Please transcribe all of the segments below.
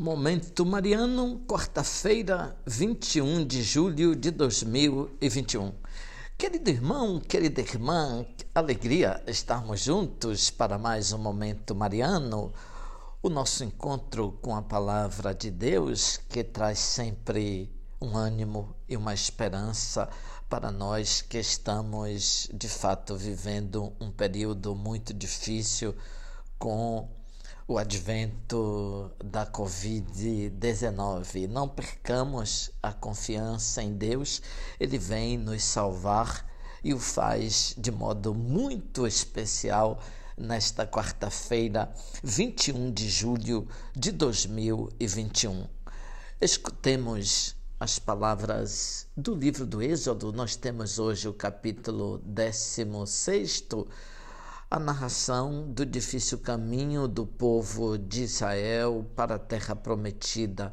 Momento Mariano, quarta-feira, 21 de julho de 2021. Querido irmão, querida irmã, alegria estarmos juntos para mais um Momento Mariano, o nosso encontro com a palavra de Deus que traz sempre um ânimo e uma esperança para nós que estamos de fato vivendo um período muito difícil com o advento da Covid-19. Não percamos a confiança em Deus, Ele vem nos salvar e o faz de modo muito especial nesta quarta-feira, 21 de julho de 2021. Escutemos as palavras do livro do Êxodo. Nós temos hoje o capítulo 16 a narração do difícil caminho do povo de Israel para a terra prometida.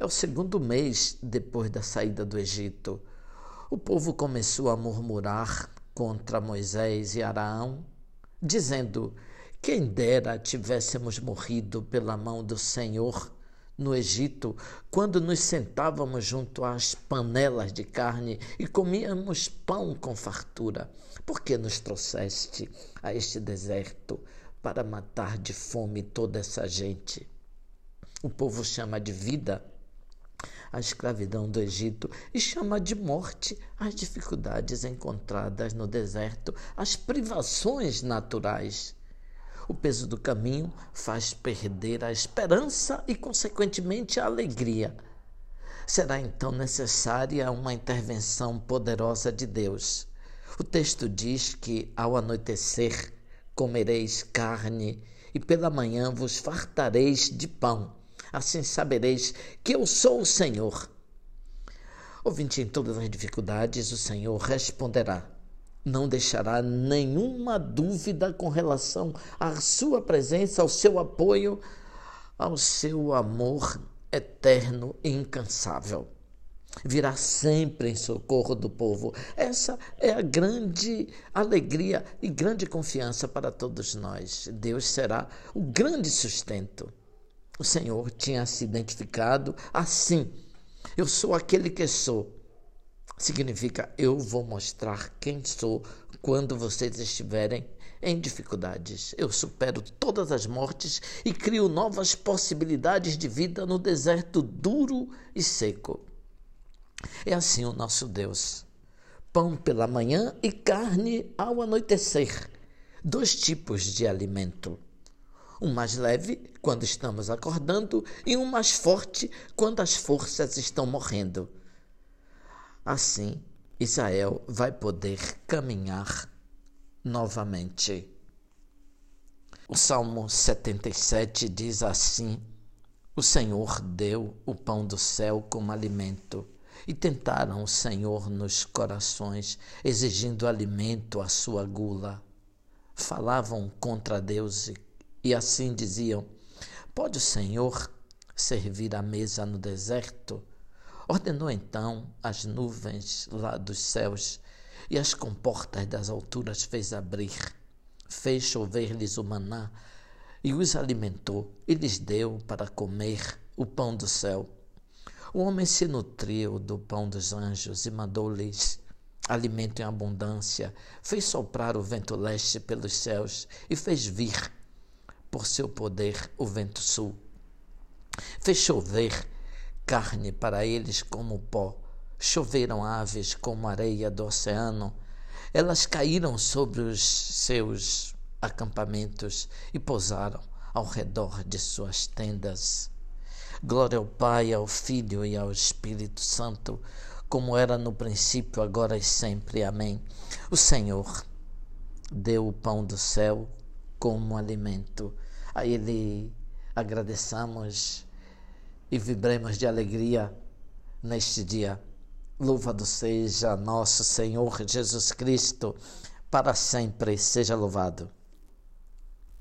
É o segundo mês depois da saída do Egito. O povo começou a murmurar contra Moisés e Araão, dizendo: Quem dera tivéssemos morrido pela mão do Senhor no Egito, quando nos sentávamos junto às panelas de carne e comíamos pão com fartura. Por que nos trouxeste a este deserto para matar de fome toda essa gente? O povo chama de vida a escravidão do Egito e chama de morte as dificuldades encontradas no deserto, as privações naturais. O peso do caminho faz perder a esperança e, consequentemente, a alegria. Será então necessária uma intervenção poderosa de Deus. O texto diz que ao anoitecer comereis carne e pela manhã vos fartareis de pão. Assim sabereis que eu sou o Senhor. Ouvinte, em todas as dificuldades, o Senhor responderá não deixará nenhuma dúvida com relação à sua presença, ao seu apoio, ao seu amor eterno e incansável. Virá sempre em socorro do povo. Essa é a grande alegria e grande confiança para todos nós. Deus será o grande sustento. O Senhor tinha se identificado assim: Eu sou aquele que sou significa eu vou mostrar quem sou quando vocês estiverem em dificuldades. Eu supero todas as mortes e crio novas possibilidades de vida no deserto duro e seco. É assim o nosso Deus. Pão pela manhã e carne ao anoitecer. Dois tipos de alimento. Um mais leve, quando estamos acordando, e um mais forte, quando as forças estão morrendo. Assim, Israel vai poder caminhar novamente. O Salmo 77 diz assim: O Senhor deu o pão do céu como alimento. E tentaram o Senhor nos corações, exigindo alimento à sua gula. Falavam contra Deus e, assim diziam: Pode o Senhor servir a mesa no deserto? Ordenou então as nuvens lá dos céus e as comportas das alturas fez abrir. Fez chover-lhes o maná e os alimentou e lhes deu para comer o pão do céu. O homem se nutriu do pão dos anjos e mandou-lhes alimento em abundância. Fez soprar o vento leste pelos céus e fez vir, por seu poder, o vento sul. Fez chover carne para eles como pó. Choveram aves como areia do oceano. Elas caíram sobre os seus acampamentos e pousaram ao redor de suas tendas. Glória ao Pai, ao Filho e ao Espírito Santo, como era no princípio, agora e sempre. Amém. O Senhor deu o pão do céu como alimento. A Ele agradeçamos e vibremos de alegria neste dia. Louvado seja nosso Senhor Jesus Cristo, para sempre seja louvado.